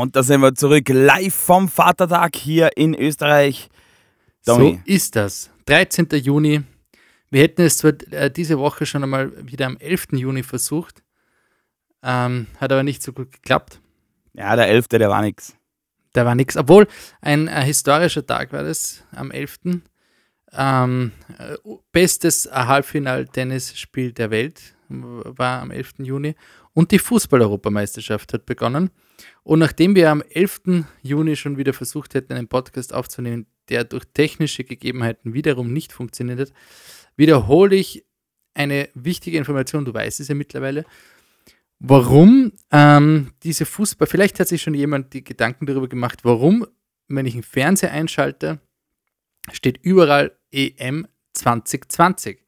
Und da sind wir zurück, live vom Vatertag hier in Österreich. Domi. So ist das. 13. Juni. Wir hätten es zwar äh, diese Woche schon einmal wieder am 11. Juni versucht, ähm, hat aber nicht so gut geklappt. Ja, der 11. der war nichts. Der war nichts. Obwohl ein äh, historischer Tag war das am 11. Ähm, äh, bestes Halbfinal-Tennisspiel der Welt war am 11. Juni und die Fußball-Europameisterschaft hat begonnen. Und nachdem wir am 11. Juni schon wieder versucht hätten, einen Podcast aufzunehmen, der durch technische Gegebenheiten wiederum nicht funktioniert hat, wiederhole ich eine wichtige Information, du weißt es ja mittlerweile, warum ähm, diese Fußball, vielleicht hat sich schon jemand die Gedanken darüber gemacht, warum, wenn ich einen Fernseher einschalte, steht überall EM 2020.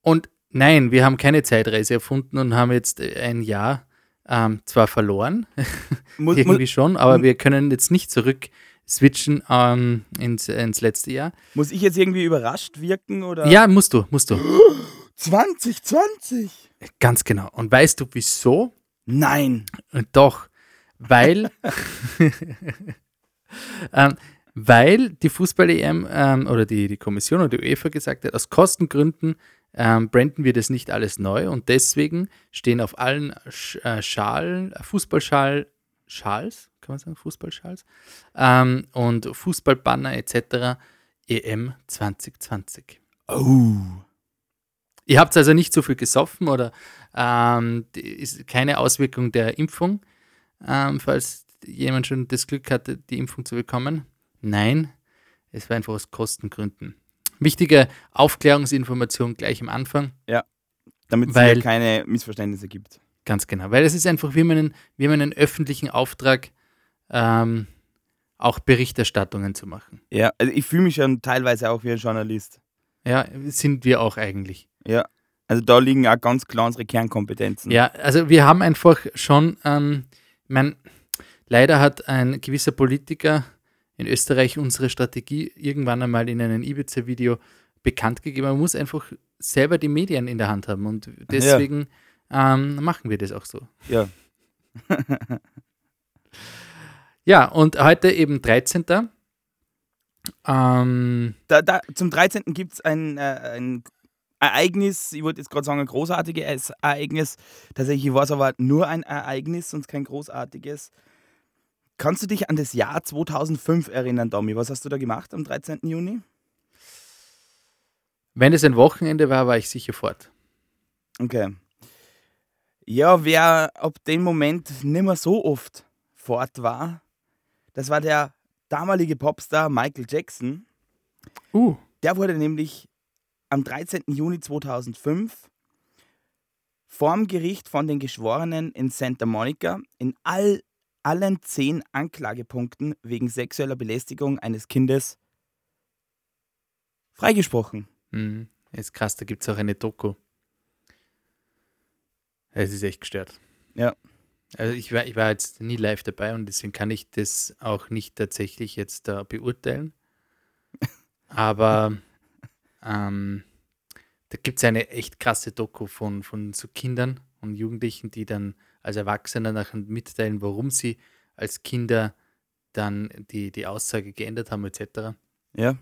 Und nein, wir haben keine Zeitreise erfunden und haben jetzt ein Jahr ähm, zwar verloren, muss, irgendwie muss, schon, aber wir können jetzt nicht zurück switchen ähm, ins, ins letzte Jahr. Muss ich jetzt irgendwie überrascht wirken? Oder? Ja, musst du, musst du. 2020! Ganz genau. Und weißt du wieso? Nein. Doch, weil, ähm, weil die Fußball-EM ähm, oder die, die Kommission oder die UEFA gesagt hat, aus Kostengründen ähm, branden wir das nicht alles neu und deswegen stehen auf allen Sch äh, Schalen, Fußballschal, Schals, kann man sagen, Fußballschals ähm, und Fußballbanner etc. EM 2020. Oh. Ihr habt also nicht so viel gesoffen oder ähm, ist keine Auswirkung der Impfung, ähm, falls jemand schon das Glück hatte, die Impfung zu bekommen. Nein, es war einfach aus Kostengründen. Wichtige Aufklärungsinformation gleich am Anfang. Ja, damit es weil, keine Missverständnisse gibt. Ganz genau, weil es ist einfach, wir haben einen, wir haben einen öffentlichen Auftrag, ähm, auch Berichterstattungen zu machen. Ja, also ich fühle mich schon teilweise auch wie ein Journalist. Ja, sind wir auch eigentlich. Ja, also da liegen auch ganz klar unsere Kernkompetenzen. Ja, also wir haben einfach schon, ähm, ich meine, leider hat ein gewisser Politiker in Österreich unsere Strategie irgendwann einmal in einem Ibiza-Video bekannt gegeben. Man muss einfach selber die Medien in der Hand haben und deswegen ja. ähm, machen wir das auch so. Ja. ja, und heute eben 13. Ähm, da, da, zum 13. gibt es ein, äh, ein Ereignis, ich wollte jetzt gerade sagen, ein großartiges Ereignis. Tatsächlich war es aber nur ein Ereignis und kein großartiges. Kannst du dich an das Jahr 2005 erinnern, Domi? Was hast du da gemacht am 13. Juni? Wenn es ein Wochenende war, war ich sicher fort. Okay. Ja, wer ab dem Moment nicht mehr so oft fort war, das war der damalige Popstar Michael Jackson. Uh. Der wurde nämlich am 13. Juni 2005 vorm Gericht von den Geschworenen in Santa Monica in all allen zehn Anklagepunkten wegen sexueller Belästigung eines Kindes freigesprochen. Mhm. Ist krass, da gibt es auch eine Doku. Es ist echt gestört. Ja. Also ich war, ich war jetzt nie live dabei und deswegen kann ich das auch nicht tatsächlich jetzt da beurteilen. Aber ähm, da gibt es eine echt krasse Doku von, von so Kindern und Jugendlichen, die dann als Erwachsene nachher mitteilen, warum sie als Kinder dann die, die Aussage geändert haben, etc. Ja.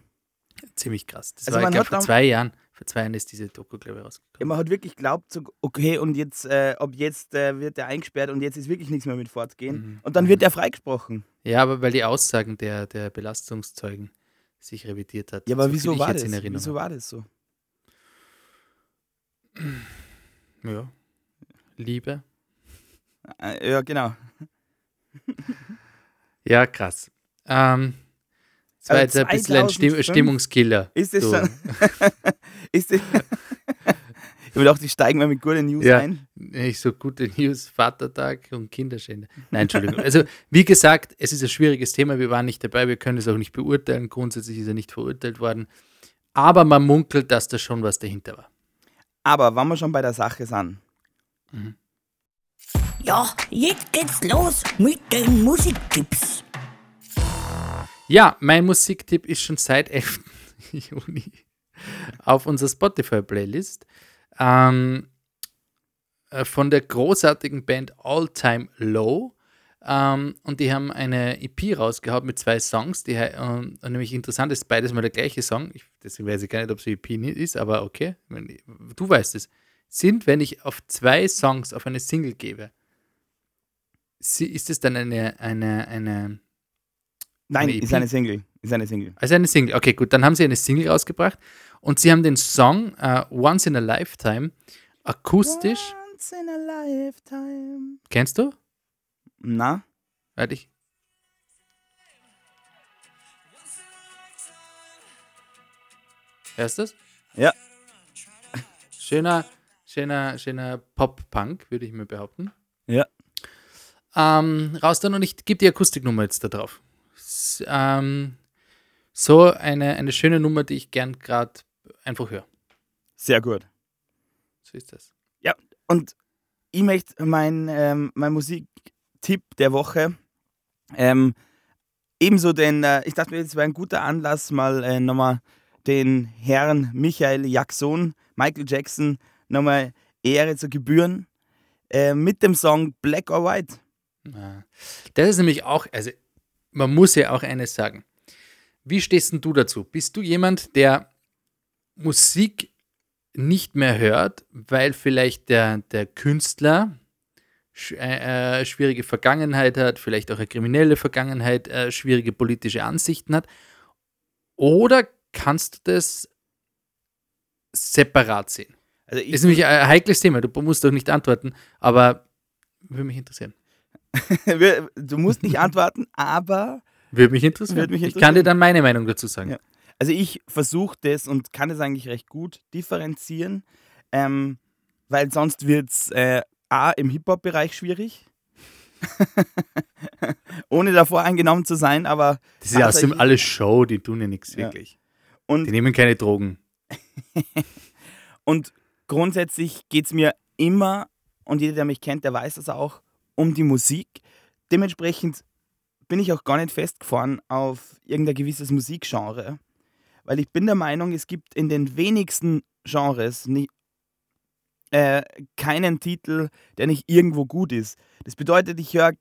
Ziemlich krass. Das also war, glaube vor zwei Jahren. Vor zwei Jahren ist diese Doku, glaube ich, rausgekommen. Ja, man hat wirklich geglaubt, so, okay, und jetzt, äh, ab jetzt äh, wird er eingesperrt und jetzt ist wirklich nichts mehr mit fortgehen. Mhm. Und dann wird er freigesprochen. Ja, aber weil die Aussagen der, der Belastungszeugen sich revidiert hat. Ja, aber so wieso war das? Wieso war das so? Ja. Liebe. Äh, ja, genau. ja, krass. Ähm, das war also jetzt ein bisschen ein Stimm Stimmungskiller. Ist es schon? ist es ich würde auch, die steigen mal mit guten News ja, ein. Nicht so gute News, Vatertag und Kinderschänder. Nein, Entschuldigung. Also, wie gesagt, es ist ein schwieriges Thema. Wir waren nicht dabei, wir können es auch nicht beurteilen. Grundsätzlich ist er nicht verurteilt worden. Aber man munkelt, dass da schon was dahinter war. Aber wenn wir schon bei der Sache sind. Mhm. Ja, jetzt geht's los mit den Musiktipps. Ja, mein Musiktipp ist schon seit 11. Juni auf unserer Spotify-Playlist. Ähm, äh, von der großartigen Band All Time Low. Ähm, und die haben eine EP rausgehauen mit zwei Songs, die ähm, nämlich interessant ist beides mal der gleiche Song. Ich, deswegen weiß ich gar nicht, ob es eine EP ist, aber okay, du weißt es. Sind, wenn ich auf zwei Songs auf eine Single gebe, ist es dann eine, eine, eine, Nein, Eine ist EP? eine Single. Ist eine Single. also eine Single. Okay, gut, dann haben sie eine Single rausgebracht und sie haben den Song äh, Once in a Lifetime akustisch. Once in a lifetime. Kennst du? Na? Warte ich. Hörst du das? Ja. Schöner, schöner, schöner Pop-Punk, würde ich mir behaupten. Ja. Ähm, raus dann und ich gebe die Akustiknummer jetzt da drauf. S ähm, so eine, eine schöne Nummer, die ich gern gerade einfach höre. Sehr gut. So ist das. Und ich möchte mein, ähm, mein Musiktipp der Woche ähm, ebenso den, äh, ich dachte mir, es wäre ein guter Anlass, mal äh, nochmal den Herrn Michael Jackson, Michael Jackson, nochmal Ehre zu gebühren äh, mit dem Song Black or White. Das ist nämlich auch, also man muss ja auch eines sagen. Wie stehst denn du dazu? Bist du jemand, der Musik nicht mehr hört, weil vielleicht der, der Künstler sch äh, äh, schwierige Vergangenheit hat, vielleicht auch eine kriminelle Vergangenheit, äh, schwierige politische Ansichten hat? Oder kannst du das separat sehen? Also Ist nämlich ein heikles Thema, du musst doch nicht antworten, aber würde mich interessieren. du musst nicht antworten, aber Würde mich interessieren. Würde mich Ich kann dir interessieren. dann meine Meinung dazu sagen. Ja. Also ich versuche das und kann das eigentlich recht gut differenzieren, ähm, weil sonst wird es äh, A im Hip-Hop-Bereich schwierig. Ohne davor eingenommen zu sein, aber Das ist ja außerdem alles Show, die tun ja nichts Ja. wirklich. und, Die nehmen keine Drogen. und grundsätzlich geht es mir immer, und jeder, der mich kennt, der weiß das auch, um die Musik. Dementsprechend bin ich auch gar nicht festgefahren auf irgendein gewisses Musikgenre, weil ich bin der Meinung, es gibt in den wenigsten Genres nie, äh, keinen Titel, der nicht irgendwo gut ist. Das bedeutet, ich höre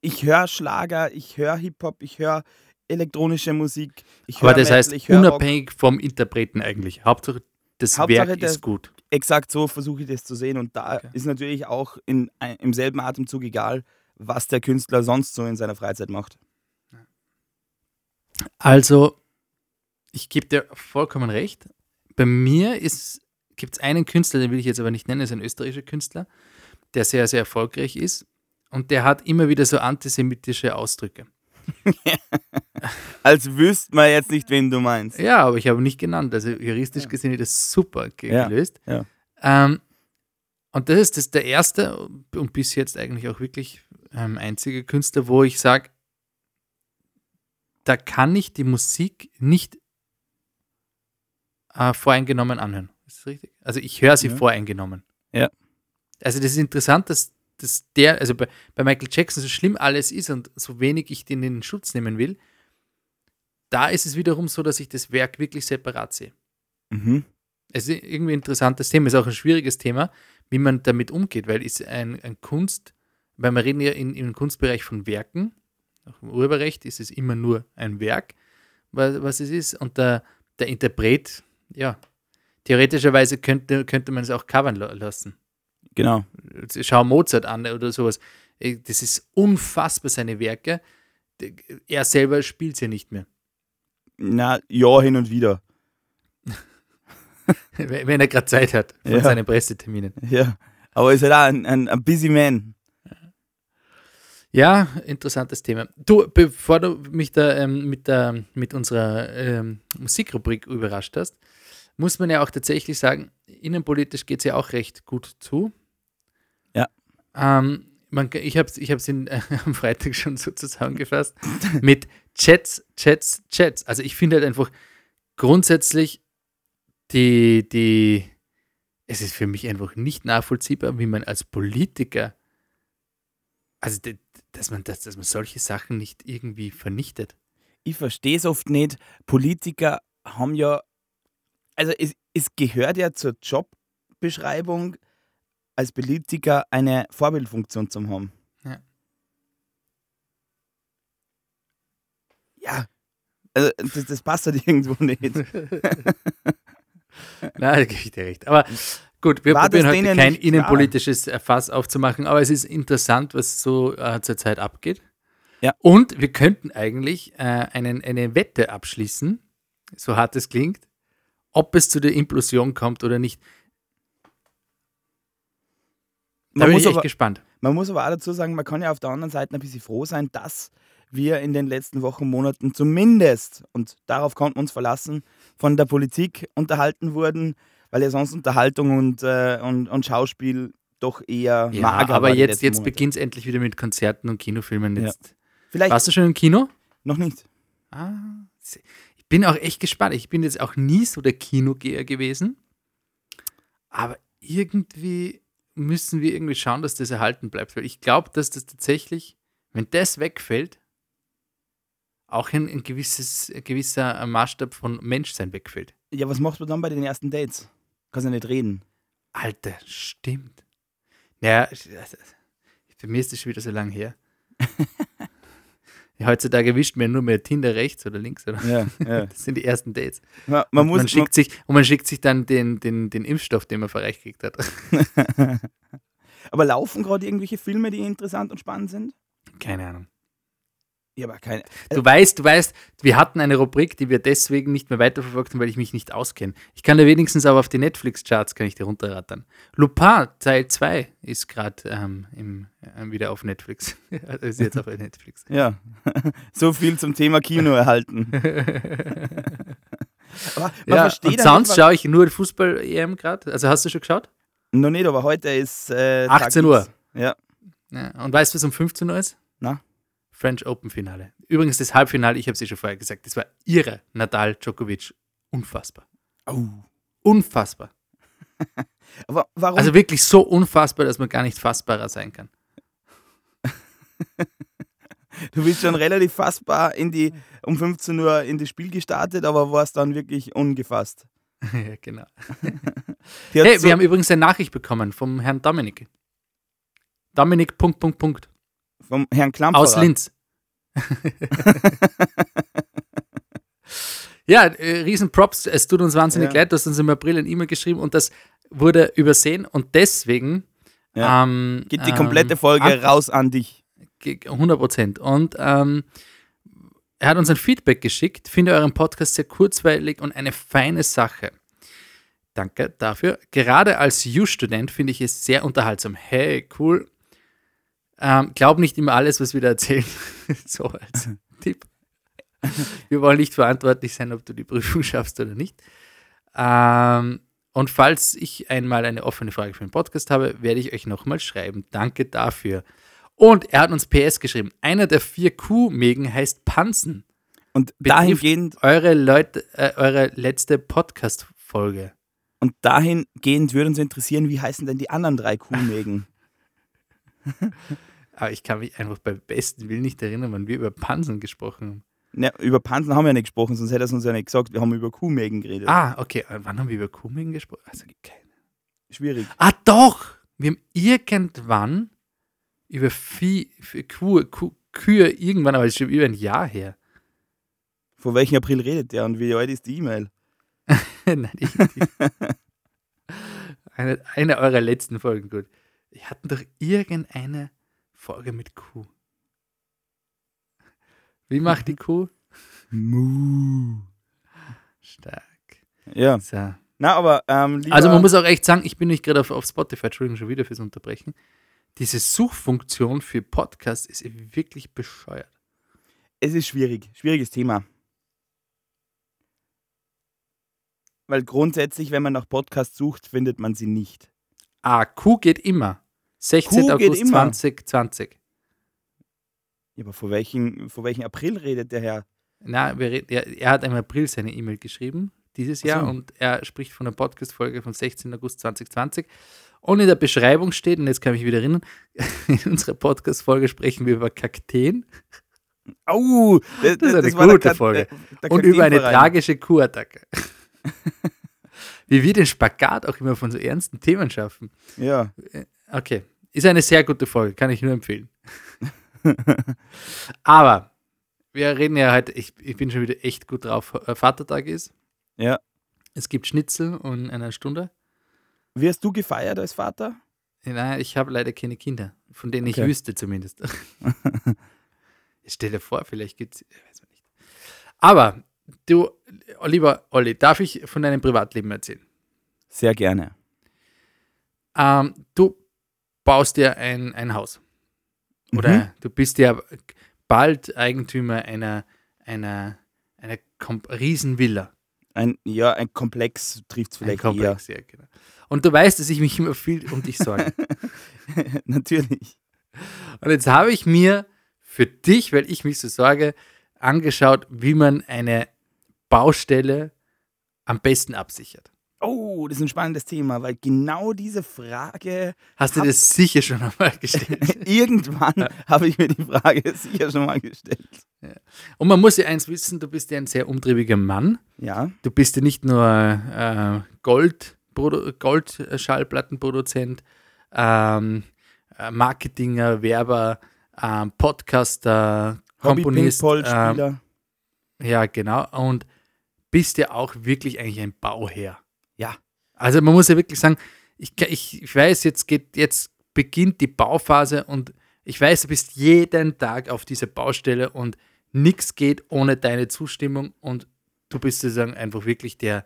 ich hör Schlager, ich höre Hip-Hop, ich höre elektronische Musik, ich Aber höre das Metal, heißt, ich höre Rock. unabhängig vom Interpreten eigentlich. Hauptsache, das Hauptsache, Werk ist gut. Exakt so versuche ich das zu sehen. Und da Okay. ist natürlich auch in, ein- im selben Atemzug egal, was der Künstler sonst so in seiner Freizeit macht. Also, ich gebe dir vollkommen recht. Bei mir gibt es einen Künstler, den will ich jetzt aber nicht nennen, ist ein österreichischer Künstler, der sehr, sehr erfolgreich ist. Und der hat immer wieder so antisemitische Ausdrücke. Als wüsste man jetzt nicht, wen du meinst. Ja, aber ich habe nicht genannt. Also juristisch gesehen ist das super ge- Ja, gelöst. ja. Ähm, und das ist das der erste und bis jetzt eigentlich auch wirklich ähm, einzige Künstler, wo ich sage, da kann ich die Musik nicht äh, voreingenommen anhören. Ist das richtig? Also ich höre sie Ja. voreingenommen. Ja. Also das ist interessant, dass, dass der, also bei, bei Michael Jackson, so schlimm alles ist und so wenig ich den in den Schutz nehmen will, da ist es wiederum so, dass ich das Werk wirklich separat sehe. Mhm. Es ist irgendwie ein interessantes Thema, ist auch ein schwieriges Thema, wie man damit umgeht, weil ist ein, ein Kunst, weil wir reden ja in, im Kunstbereich von Werken, auch im Urheberrecht ist es immer nur ein Werk, was, was es ist, und der, der Interpret, ja, theoretischerweise könnte, könnte man es auch covern la- lassen. Genau. Schau Mozart an oder sowas. Äh, Das ist unfassbar, seine Werke. Er selber spielt sie nicht mehr. Na, ja, hin und wieder. Wenn er gerade Zeit hat von Ja. seinen Presseterminen. Ja. Aber ist halt auch ein, ein, ein busy man. Ja, interessantes Thema. Du, bevor du mich da ähm, mit, der, mit unserer ähm, Musikrubrik überrascht hast, muss man ja auch tatsächlich sagen, innenpolitisch geht es ja auch recht gut zu. Ja. Ähm, man, ich habe es ich hab's in, äh, am Freitag schon so zusammengefasst mit Chats, Chats, Chats. Also ich finde halt einfach grundsätzlich die, die, es ist für mich einfach nicht nachvollziehbar, wie man als Politiker also, dass man, das, dass man solche Sachen nicht irgendwie vernichtet. Ich verstehe es oft nicht. Politiker haben ja, also es, es gehört ja zur Jobbeschreibung als Politiker eine Vorbildfunktion zu haben. Ja. Ja. Also das, das passt halt irgendwo nicht. Nein, da gebe ich dir recht. Aber gut, wir War probieren heute kein innenpolitisches klar? Fass aufzumachen, aber es ist interessant, was so äh, zurzeit abgeht. Ja. Und wir könnten eigentlich äh, einen, eine Wette abschließen, so hart es klingt, ob es zu der Implosion kommt oder nicht. Da Man bin ich echt aber, gespannt. man muss aber auch dazu sagen, man kann ja auf der anderen Seite ein bisschen froh sein, dass wir in den letzten Wochen, Monaten zumindest, und darauf konnten wir uns verlassen, von der Politik unterhalten wurden, weil ja sonst Unterhaltung und, äh, und, und Schauspiel doch eher Ja, mager aber jetzt, jetzt beginnt es endlich wieder mit Konzerten und Kinofilmen. Ja. Jetzt. Vielleicht Warst du schon im Kino? noch nicht. Ah, bin auch echt gespannt. Ich bin jetzt auch nie so der Kinogeher gewesen. Aber irgendwie müssen wir irgendwie schauen, dass das erhalten bleibt. Weil ich glaube, dass das tatsächlich, wenn das wegfällt, auch ein, ein, gewisses, ein gewisser Maßstab von Menschsein wegfällt. Ja, was machst du dann bei den ersten Dates? Kannst ja nicht reden. Alter, stimmt. Ja, für mich ist das schon wieder so lange her. Ja, Heutzutage erwischt man nur mehr Tinder rechts oder links. Oder? Ja, ja. Das sind die ersten Dates. Man, man und, muss, man schickt sich, und man schickt sich dann den, den, den Impfstoff, den man verreicht gekriegt hat. man, aber laufen gerade irgendwelche Filme, die interessant und spannend sind? Keine Ahnung. Ja, aber keine. Du weißt, du weißt, wir hatten eine Rubrik, die wir deswegen nicht mehr weiterverfolgt haben, weil ich mich nicht auskenne. Ich kann dir wenigstens aber auf die Netflix-Charts kann ich dir runterrattern. Lupin Teil 2 ist gerade ähm, im- äh, wieder auf Netflix. also ist jetzt auf Netflix. Ja, so viel zum Thema Kino erhalten. aber man ja, versteht und sonst schaue ich nur Fußball-EM gerade. Also hast du schon geschaut? Noch nicht, aber heute ist. Äh, Tag 18 X. Uhr. Ja. Ja. Und weißt du, was um 15 Uhr ist? Na? French Open Finale. Übrigens das Halbfinale, ich habe es eh schon vorher gesagt, das war irre. Nadal, Djokovic, unfassbar. Oh. Unfassbar. Aber warum? Also wirklich so unfassbar, dass man gar nicht fassbarer sein kann. du bist schon relativ fassbar in die, um 15 Uhr in das Spiel gestartet, aber warst dann wirklich ungefasst. ja, genau. Hey, so, wir haben übrigens eine Nachricht bekommen vom Herrn Dominik. Dominik, Punkt, Punkt, Punkt. Vom Herrn Klampferer. Aus Linz. ja, äh, riesen Props. Es tut uns wahnsinnig Ja. leid. Du hast uns im April ein E-Mail geschrieben und das wurde übersehen und deswegen Ja. ähm, Geht die komplette ähm, Folge an- raus an dich. Ge- 100 Prozent. Und ähm, er hat uns ein Feedback geschickt. Finde euren Podcast sehr kurzweilig und eine feine Sache. Danke dafür. Gerade als U-Student finde ich es sehr unterhaltsam. Hey, cool. Ähm, glaub nicht immer alles, was wir da erzählen. so als Tipp. Wir wollen nicht verantwortlich sein, ob du die Prüfung schaffst oder nicht. Ähm, und falls ich einmal eine offene Frage für den Podcast habe, werde ich euch nochmal schreiben. Danke dafür. Und er hat uns PS geschrieben. Einer der vier Kuhmägen heißt Pansen. Und dahingehend, Eure, Leute, äh, eure letzte Podcast-Folge. und dahingehend würde uns interessieren, wie heißen denn die anderen drei Kuhmägen? Aber ich kann mich einfach beim besten Willen nicht erinnern, wann wir über Pansen gesprochen haben. Ja, über Pansen haben wir nicht gesprochen, sonst hätte er es uns ja nicht gesagt. Wir haben über Kuhmägen geredet. Ah, okay. Wann haben wir über Kuhmägen gesprochen? Also, keine. Schwierig. Ah, doch! Wir haben irgendwann über Vieh, Kuh, Kuh, Kühe irgendwann, aber das ist schon über ein Jahr her. Von welchem April redet der und wie alt ist die E-Mail? Nein, ich, ich, eine, eine eurer letzten Folgen, gut. Wir hatten doch irgendeine Folge mit Kuh. Wie macht die Kuh? Mu. Stark. Ja. So. Na, aber ähm, Also man muss auch echt sagen, ich bin nicht gerade auf, auf Spotify, Entschuldigung schon wieder fürs Unterbrechen. Diese Suchfunktion für Podcast ist wirklich bescheuert. es ist schwierig. Schwieriges Thema. Weil grundsätzlich, wenn man nach Podcasts sucht, findet man sie nicht. Ah, Kuh geht immer. 16. Kuh August immer. 2020. Ja, aber von welchem, von welchem April redet der Herr? Na, wir red- er, er hat im April seine E-Mail geschrieben, dieses Jahr, so. und er spricht von der Podcast-Folge vom 16. August 2020. Und in der Beschreibung steht, und jetzt kann ich mich wieder erinnern, in unserer Podcast-Folge sprechen wir über Kakteen Au! das, Das ist eine war der gute Kat- Folge. der- der und über eine tragische Kuhattacke. Wie wir den Spagat auch immer von so ernsten Themen schaffen. Ja. Okay, ist eine sehr gute Folge, kann ich nur empfehlen. Aber wir reden ja heute, ich, ich bin schon wieder echt gut drauf. äh, Vatertag ist. Ja. Es gibt Schnitzel in einer Stunde. Wie hast du gefeiert als Vater? Nein, ich habe leider keine Kinder, von denen Okay. ich wüsste zumindest. Stell dir vor, vielleicht gibt es, weiß man nicht. Aber du, lieber Olli, darf ich von deinem Privatleben erzählen? Sehr gerne. Ähm, du baust dir ein, ein Haus. Oder Mhm. du bist ja bald Eigentümer einer, einer, einer Kom Riesenvilla. Ein, ja, ein Komplex trifft es Ein vielleicht Komplex, ja, genau. Und du weißt, dass ich mich immer viel um dich sorge. eher. Natürlich. Und jetzt habe ich mir für dich, weil ich mich so sorge, angeschaut, wie man eine Baustelle am besten absichert. Oh, das ist ein spannendes Thema, weil genau diese Frage, Hast du das sicher schon einmal gestellt? irgendwann habe ich mir die Frage sicher schon mal gestellt. Und man muss ja eins wissen, du bist ja ein sehr umtriebiger Mann. Ja, Du bist ja nicht nur äh, Gold, Goldschallplattenproduzent, ähm, äh, Marketinger, Werber, ähm, Podcaster, Komponist. Ähm, ja, genau. Und bist ja auch wirklich eigentlich ein Bauherr. Also man muss ja wirklich sagen, ich, ich, ich weiß, jetzt geht, jetzt beginnt die Bauphase und ich weiß, du bist jeden Tag auf dieser Baustelle und nichts geht ohne deine Zustimmung und du bist sozusagen einfach wirklich der.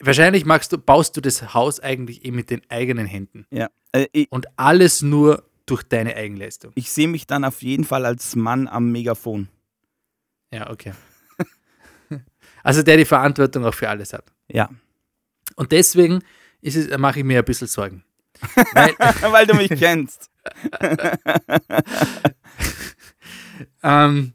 Wahrscheinlich magst du, baust du das Haus eigentlich eh mit den eigenen Händen ja. Äh, ich und alles nur durch deine Eigenleistung. ich sehe mich dann auf jeden Fall als Mann am Megafon. Ja, okay. Also der die Verantwortung auch für alles hat. Ja. Und deswegen es, mache ich mir ein bisschen Sorgen. Weil, weil du mich kennst. ähm,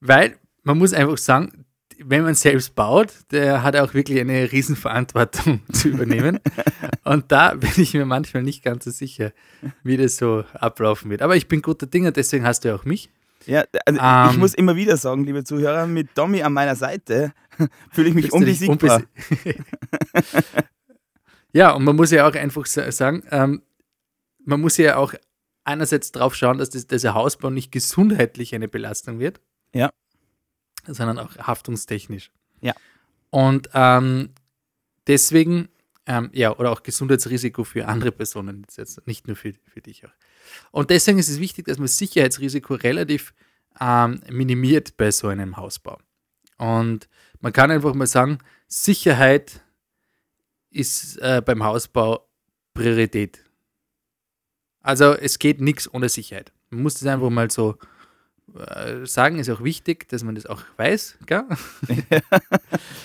weil man muss einfach sagen, wenn man selbst baut, der hat auch wirklich eine Riesenverantwortung zu übernehmen. Und da bin ich mir manchmal nicht ganz so sicher, wie das so ablaufen wird. Aber ich bin guter Dinge, deswegen hast du ja auch mich. Ja, also ich Ähm. muss immer wieder sagen, liebe Zuhörer, mit Tommy an meiner Seite fühle ich mich unbesiegbar. unbesi- ja, und man muss ja auch einfach sa- sagen, ähm, man muss ja auch einerseits drauf schauen, dass das, dieser Hausbau nicht gesundheitlich eine Belastung wird. Ja. Sondern auch haftungstechnisch. Ja. Und ähm, deswegen, ähm, ja, oder auch Gesundheitsrisiko für andere Personen, jetzt nicht nur für, für dich auch. Und deswegen ist es wichtig, dass man Sicherheitsrisiko relativ ähm, minimiert bei so einem Hausbau. Und man kann einfach mal sagen, Sicherheit ist äh, beim Hausbau Priorität. Also es geht nichts ohne Sicherheit. Man muss das einfach mal so sagen, ist auch wichtig, dass man das auch weiß. Gell?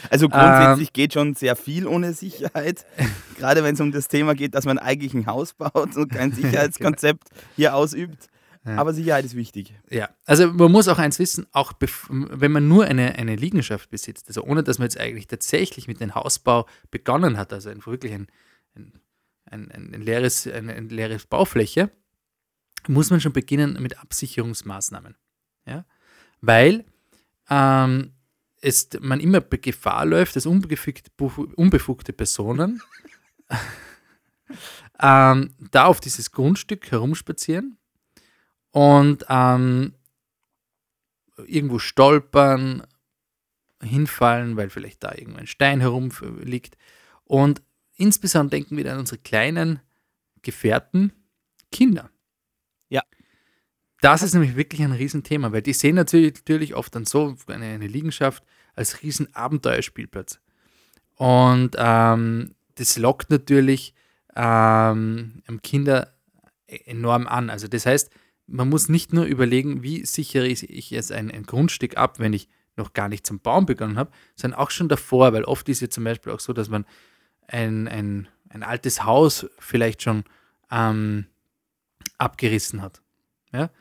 Also Ähm. grundsätzlich geht schon sehr viel ohne Sicherheit. Gerade wenn es um das Thema geht, dass man eigentlich ein Haus baut und kein Sicherheitskonzept hier ausübt. Ja. Aber Sicherheit ist wichtig. Ja, also man muss auch eins wissen, auch wenn man nur eine, eine Liegenschaft besitzt, also ohne dass man jetzt eigentlich tatsächlich mit dem Hausbau begonnen hat, also einfach wirklich ein, ein, ein, ein, ein leeres, eine, eine leeres Baufläche, muss man schon beginnen mit Absicherungsmaßnahmen. Weil ähm, es, man immer Gefahr läuft, dass unbefugte, unbefugte Personen ähm, da auf dieses Grundstück herumspazieren und ähm, irgendwo stolpern, hinfallen, weil vielleicht da irgendwo ein Stein herumliegt. Und insbesondere denken wir an unsere kleinen Gefährten, Kinder. Ja. Das ist nämlich wirklich ein Riesenthema, weil die sehen natürlich, natürlich oft dann so eine, eine Liegenschaft als riesen Abenteuerspielplatz. Und ähm, das lockt natürlich ähm, Kinder enorm an. Also das heißt, man muss nicht nur überlegen, wie sichere ich jetzt ein, ein Grundstück ab, wenn ich noch gar nicht zum Bauen begonnen habe, sondern auch schon davor, weil oft ist ja zum Beispiel auch so, dass man ein, ein, ein altes Haus vielleicht schon ähm, abgerissen hat. Ja?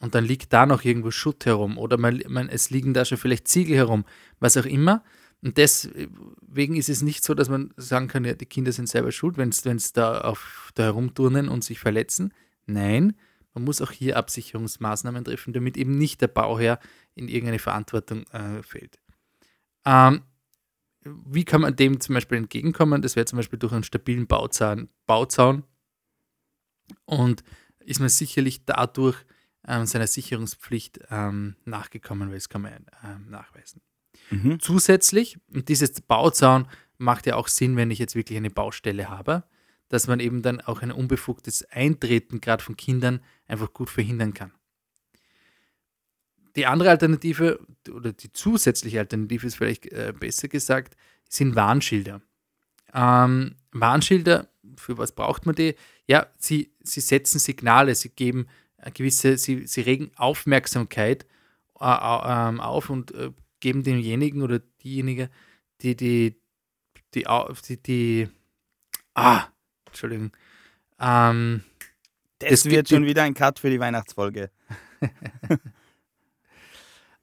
Und dann liegt da noch irgendwo Schutt herum oder man, man, es liegen da schon vielleicht Ziegel herum, was auch immer. Und deswegen ist es nicht so, dass man sagen kann, ja, die Kinder sind selber schuld, wenn es da, auf, da herumturnen und sich verletzen. Nein, man muss auch hier Absicherungsmaßnahmen treffen, damit eben nicht der Bauherr in irgendeine Verantwortung äh, fällt. Ähm, wie kann man dem zum Beispiel entgegenkommen? Das wäre zum Beispiel durch einen stabilen Bauzaun. Bauzaun. Und ist man sicherlich dadurch ähm, seiner Sicherungspflicht ähm, nachgekommen, weil das kann man ähm, nachweisen. Mhm. Zusätzlich, und dieses Bauzaun macht ja auch Sinn, wenn ich jetzt wirklich eine Baustelle habe, dass man eben dann auch ein unbefugtes Eintreten gerade von Kindern einfach gut verhindern kann. Die andere Alternative oder die zusätzliche Alternative ist vielleicht äh, besser gesagt, sind Warnschilder. Ähm, Warnschilder, für was braucht man die? Ja, sie, sie setzen Signale, sie geben gewisse, sie, sie regen Aufmerksamkeit äh, äh, auf und äh, geben demjenigen oder diejenige, die die, die, die, die ah, Entschuldigung, ähm, Das Es wird gibt schon die- wieder ein Cut für die Weihnachtsfolge.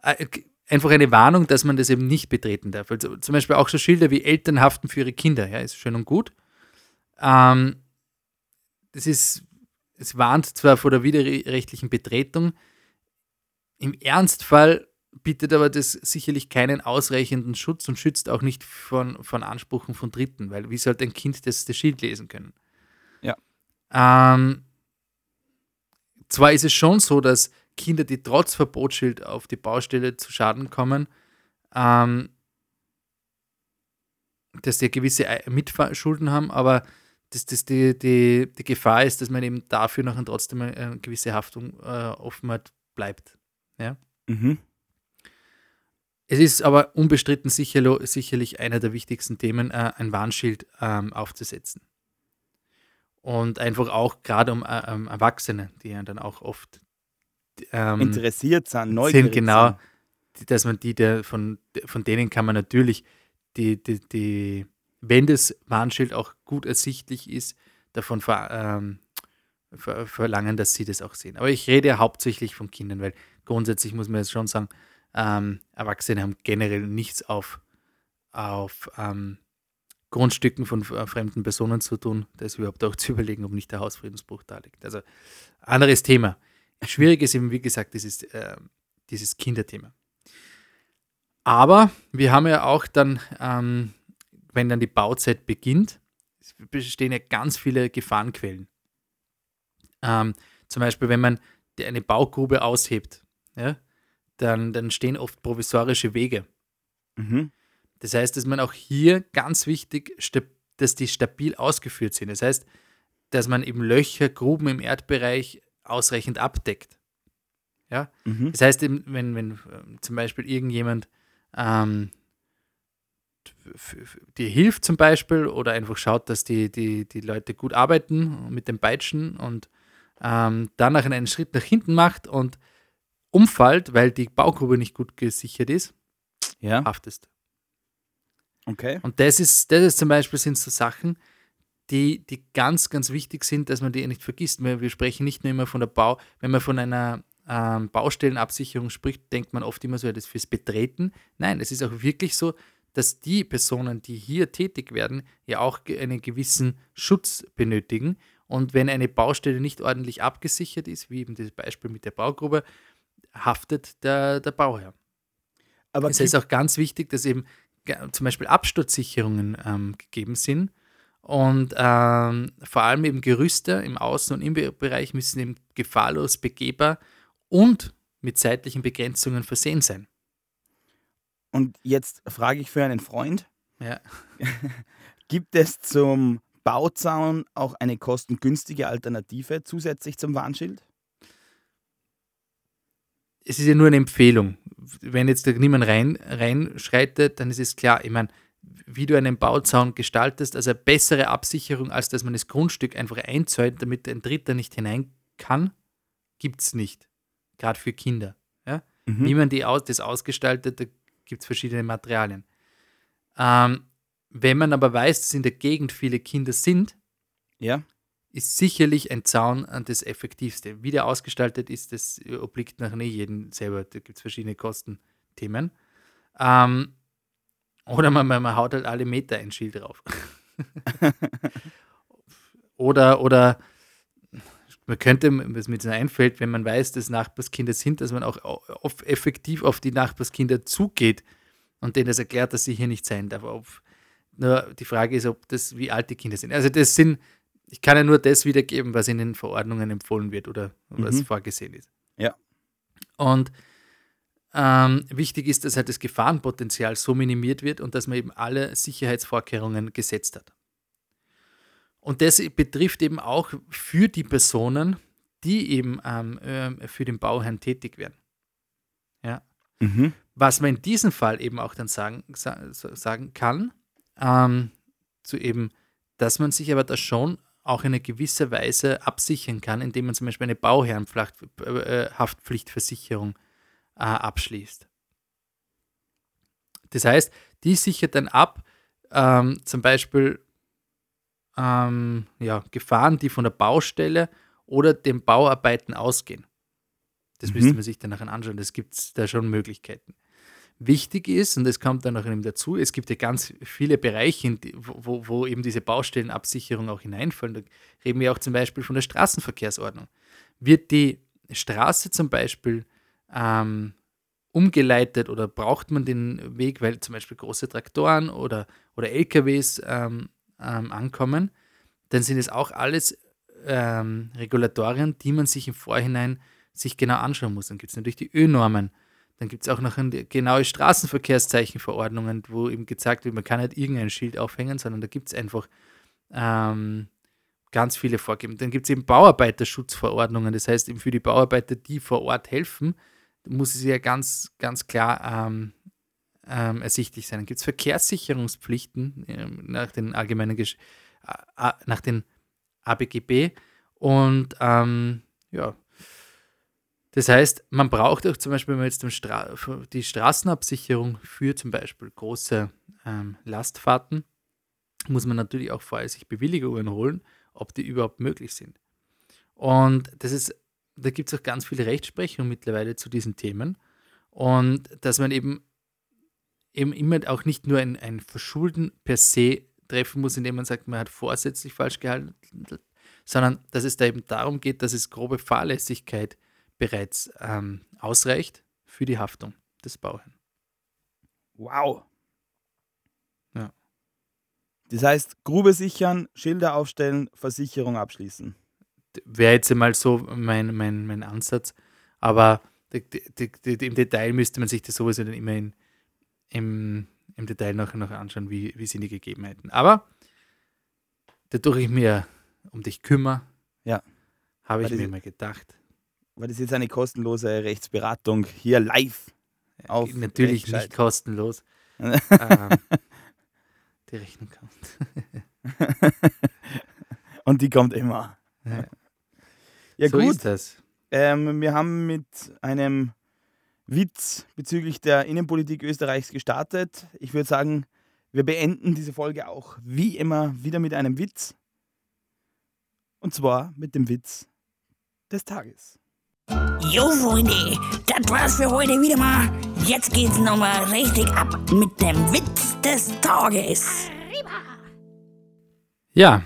äh, einfach eine Warnung, dass man das eben nicht betreten darf. Also zum Beispiel auch so Schilder wie Eltern haften für ihre Kinder, ja, ist schön und gut. Ähm, das ist, es warnt zwar vor der widerrechtlichen Betretung, im Ernstfall bietet aber das sicherlich keinen ausreichenden Schutz und schützt auch nicht von, von Ansprüchen von Dritten, weil wie sollte ein Kind das, das Schild lesen können? Ja. Ähm, zwar ist es schon so, dass Kinder, die trotz Verbotsschild auf die Baustelle zu Schaden kommen, ähm, dass die gewisse Mitschulden haben, aber dass das die, die, die Gefahr ist, dass man eben dafür noch trotzdem eine gewisse Haftung äh, offen hat, bleibt. Mhm. Es ist aber unbestritten sicherlo- sicherlich einer der wichtigsten Themen, äh, ein Warnschild ähm, aufzusetzen. Und einfach auch gerade um äh, ähm, Erwachsene, die ja dann auch oft ähm, Interessiert sind, neugierig sind, genau, sind. die- dass man die, der, von, von denen kann man natürlich die, die, die, wenn das Warnschild auch gut ersichtlich ist, davon ver, ähm, ver, verlangen, dass sie das auch sehen. Aber ich rede hauptsächlich von Kindern, weil grundsätzlich muss man jetzt schon sagen, ähm, Erwachsene haben generell nichts auf, auf ähm, Grundstücken von äh, fremden Personen zu tun. Da ist überhaupt auch zu überlegen, ob nicht der Hausfriedensbruch da liegt. Also anderes Thema. Schwierig ist eben, wie gesagt, dieses, äh, dieses Kinderthema. Aber wir haben ja auch dann, ähm, wenn dann die Bauzeit beginnt, es bestehen ja ganz viele Gefahrenquellen. Ähm, zum Beispiel, wenn man eine Baugrube aushebt, ja, dann, dann stehen oft provisorische Wege. Mhm. Das heißt, dass man auch hier ganz wichtig, dass die stabil ausgeführt sind. Das heißt, dass man eben Löcher, Gruben im Erdbereich ausreichend abdeckt. Ja? Mhm. Das heißt, wenn, wenn ähm, zum Beispiel irgendjemand ähm, dir hilft zum Beispiel oder einfach schaut, dass die, die, die Leute gut arbeiten mit dem Peitschen und ähm, danach einen Schritt nach hinten macht und umfällt, weil die Baugrube nicht gut gesichert ist, Ja, haftest. okay. Und das ist, das ist zum Beispiel sind so Sachen, die, die ganz, ganz wichtig sind, dass man die nicht vergisst. Wir, wir sprechen nicht nur immer von der Bau, wenn man von einer ähm, Baustellenabsicherung spricht, denkt man oft immer so, ja, das fürs Betreten. Nein, es ist auch wirklich so, dass die Personen, die hier tätig werden, ja auch einen gewissen Schutz benötigen. Und wenn eine Baustelle nicht ordentlich abgesichert ist, wie eben das Beispiel mit der Baugrube, haftet der, der Bauherr. Aber Es ist auch ganz wichtig, dass eben zum Beispiel Absturzsicherungen ähm, gegeben sind. Und ähm, vor allem eben Gerüste im Außen- und Innenbereich müssen eben gefahrlos begehbar und mit zeitlichen Begrenzungen versehen sein. Und jetzt frage ich für einen Freund, Ja. gibt es zum Bauzaun auch eine kostengünstige Alternative zusätzlich zum Warnschild? Es ist ja nur eine Empfehlung. Wenn jetzt da niemand rein, reinschreitet, dann ist es klar, ich meine, wie du einen Bauzaun gestaltest, also eine bessere Absicherung, als dass man das Grundstück einfach einzäunt, damit ein Dritter nicht hinein kann, gibt es nicht. Gerade für Kinder. Ja? Mhm. Wie man die aus, das ausgestaltet, gibt es verschiedene Materialien. Ähm, wenn man aber weiß, dass in der Gegend viele Kinder sind, Ja, ist sicherlich ein Zaun äh, das Effektivste. Wie der ausgestaltet ist, das obliegt nach nicht jedem selber. Da gibt es verschiedene Kostenthemen. Ähm, oder man, man, man haut halt alle Meter ein Schild drauf. oder, oder man könnte, was mir jetzt einfällt, wenn man weiß, dass Nachbarskinder sind, dass man auch au- auf, effektiv auf die Nachbarskinder zugeht und denen das erklärt, dass sie hier nicht sein darf. Ob, nur die Frage ist, ob das, wie alt die Kinder sind. Also das sind, ich kann ja nur das wiedergeben, was in den Verordnungen empfohlen wird oder was Mhm. vorgesehen ist. Ja. Und ähm, wichtig ist, dass halt das Gefahrenpotenzial so minimiert wird und dass man eben alle Sicherheitsvorkehrungen gesetzt hat. Und das betrifft eben auch für die Personen, die eben ähm, äh, für den Bauherrn tätig werden. Ja. Mhm. Was man in diesem Fall eben auch dann sagen, sa sagen kann, ähm, zu eben, dass man sich aber da schon auch in einer gewisser Weise absichern kann, indem man zum Beispiel eine Bauherrenhaftpflichtversicherung äh, abschließt. Das heißt, die sichert dann ab, ähm, zum Beispiel ähm, ja, Gefahren, die von der Baustelle oder den Bauarbeiten ausgehen. Das Mhm. müsste man sich dann nachher anschauen. Das gibt es da schon Möglichkeiten. Wichtig ist, und das kommt dann noch eben dazu, es gibt ja ganz viele Bereiche, wo- wo eben diese Baustellenabsicherung auch hineinfallen. Da reden wir auch zum Beispiel von der Straßenverkehrsordnung. Wird die Straße zum Beispiel ähm, umgeleitet oder braucht man den Weg, weil zum Beispiel große Traktoren oder, oder LKWs ähm, ähm, ankommen, dann sind es auch alles ähm, Regulatorien, die man sich im Vorhinein sich genau anschauen muss. Dann gibt es natürlich die Ö-Normen, dann gibt es auch noch genaue Straßenverkehrszeichenverordnungen, wo eben gezeigt wird, man kann nicht irgendein Schild aufhängen, sondern da gibt es einfach ähm, ganz viele Vorgaben. Dann gibt es eben Bauarbeiterschutzverordnungen, das heißt eben für die Bauarbeiter, die vor Ort helfen, muss es ja ganz, ganz klar ähm, ähm, ersichtlich sein. Dann gibt es Verkehrssicherungspflichten ähm, nach den allgemeinen Gesch äh, nach den ABGB und ähm, ja, das heißt, man braucht auch zum Beispiel, wenn man jetzt Stra die Straßenabsicherung für zum Beispiel große ähm, Lastfahrten, muss man natürlich auch vorher sich Bewilligungen holen, ob die überhaupt möglich sind. Und das ist, da gibt es auch ganz viele Rechtsprechungen mittlerweile zu diesen Themen. Und dass man eben, eben immer auch nicht nur ein, ein Verschulden per se treffen muss, indem man sagt, man hat vorsätzlich falsch gehandelt, sondern dass es da eben darum geht, dass es grobe Fahrlässigkeit bereits ähm, ausreicht für die Haftung des Bauherrn. Wow. Ja. Das heißt, Grube sichern, Schilder aufstellen, Versicherung abschließen. Wäre jetzt einmal so mein, mein, mein Ansatz, aber die, die, die, im Detail müsste man sich das sowieso dann immer in, im, im Detail noch, noch anschauen, wie, wie sind die Gegebenheiten. Aber dadurch ich mir um dich kümmere, Ja. habe ich mir mal gedacht, Weil das jetzt eine kostenlose Rechtsberatung hier live auf natürlich nicht kostenlos. ähm, die Rechnung kommt. Und die kommt immer. Ja. Ja, so gut. ist das. Ähm, wir haben mit einem Witz bezüglich der Innenpolitik Österreichs gestartet. Ich würde sagen, wir beenden diese Folge auch wie immer wieder mit einem Witz. Und zwar mit dem Witz des Tages. Jo, Freunde, das war's für heute wieder mal. Jetzt geht's nochmal richtig ab mit dem Witz des Tages. Ja.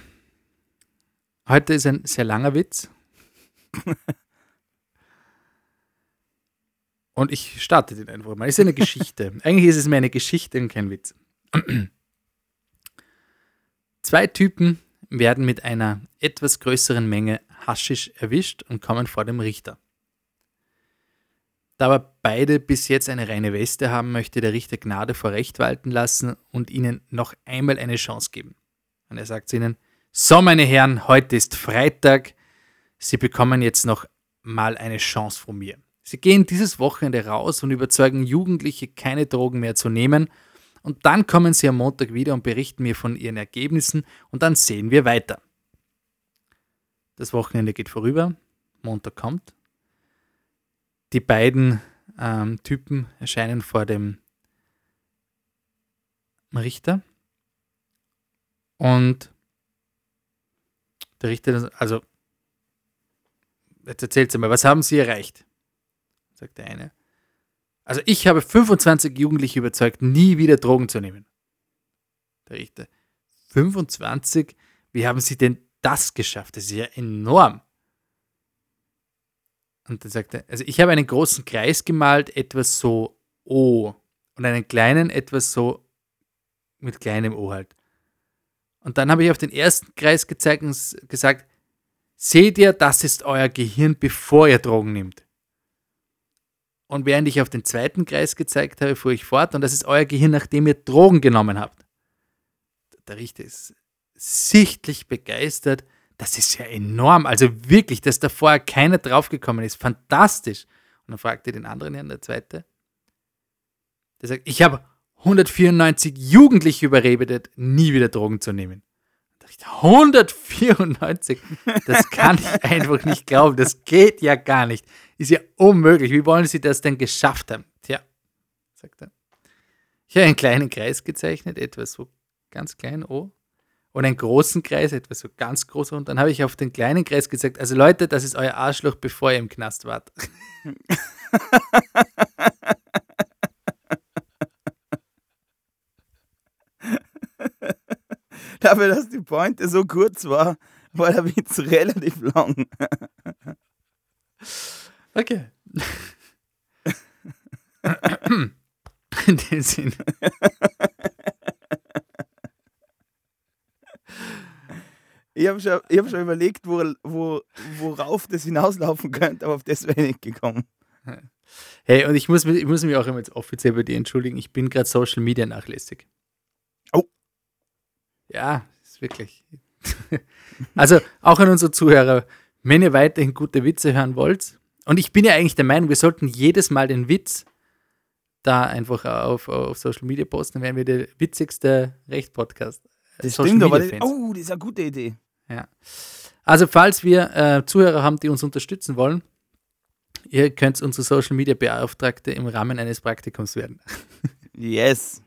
Heute ist ein sehr langer Witz. Und ich starte den einfach mal. Es ist eine Geschichte. Eigentlich ist es mehr eine Geschichte und kein Witz. Zwei Typen werden mit einer etwas größeren Menge Haschisch erwischt und kommen vor dem Richter. Da aber beide bis jetzt eine reine Weste haben, möchte der Richter Gnade vor Recht walten lassen und ihnen noch einmal eine Chance geben. Und er sagt zu ihnen, so meine Herren, heute ist Freitag, Sie bekommen jetzt noch mal eine Chance von mir. Sie gehen dieses Wochenende raus und überzeugen Jugendliche, keine Drogen mehr zu nehmen. Und dann kommen sie am Montag wieder und berichten mir von ihren Ergebnissen und dann sehen wir weiter. Das Wochenende geht vorüber, Montag kommt. Die beiden ähm, Typen erscheinen vor dem Richter. Und der Richter, also, jetzt erzählt sie mal, was haben Sie erreicht? Sagt der eine. Also, ich habe 25 Jugendliche überzeugt, nie wieder Drogen zu nehmen. Der Richter. 25? Wie haben Sie denn das geschafft? Das ist ja enorm. Und dann sagt er, also ich habe einen großen Kreis gemalt, etwas so O. Und einen kleinen, etwas so mit kleinem O halt. Und dann habe ich auf den ersten Kreis gezeigt und gesagt, seht ihr, das ist euer Gehirn, bevor ihr Drogen nimmt. Und während ich auf den zweiten Kreis gezeigt habe, fuhr ich fort. Und das ist euer Gehirn, nachdem ihr Drogen genommen habt. Der Richter ist sichtlich begeistert. Das ist ja enorm. Also wirklich, dass da vorher keiner draufgekommen ist. Fantastisch. Und dann fragte den anderen Herrn, der zweite. Der sagt, ich habe 194 Jugendliche überredet, nie wieder Drogen zu nehmen. 194? Das kann ich einfach nicht glauben. Das geht ja gar nicht. Ist ja unmöglich. Wie wollen Sie das denn geschafft haben? Tja, sagt er. Ich habe einen kleinen Kreis gezeichnet, etwas so ganz klein O. Und einen großen Kreis, etwas so ganz groß. Und dann habe ich auf den kleinen Kreis gesagt, also Leute, das ist euer Arschloch, bevor ihr im Knast wart. Dafür, dass die Pointe so kurz war, war der Witz relativ lang. Okay. In dem Sinn. Ich habe schon, ich hab schon überlegt, wo, wo, worauf das hinauslaufen könnte, aber auf das wäre ich nicht gekommen. Hey, und ich muss, mich- ich muss mich auch immer jetzt offiziell bei dir entschuldigen. Ich bin gerade Social Media nachlässig. Ja, ist wirklich. also auch an unsere Zuhörer, wenn ihr weiterhin gute Witze hören wollt, und ich bin ja eigentlich der Meinung, wir sollten jedes Mal den Witz da einfach auf, auf Social Media posten, dann wären wir der witzigste Recht-Podcast. Das Social stimmt, aber das, oh, das ist eine gute Idee. Ja. Also, falls wir äh, Zuhörer haben, die uns unterstützen wollen, ihr könnt unsere Social Media Beauftragte im Rahmen eines Praktikums werden. Yes.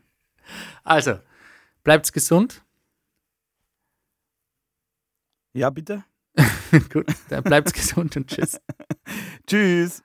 Also, bleibt's gesund. Ja, bitte? Gut, dann bleibt's gesund und tschüss. Tschüss.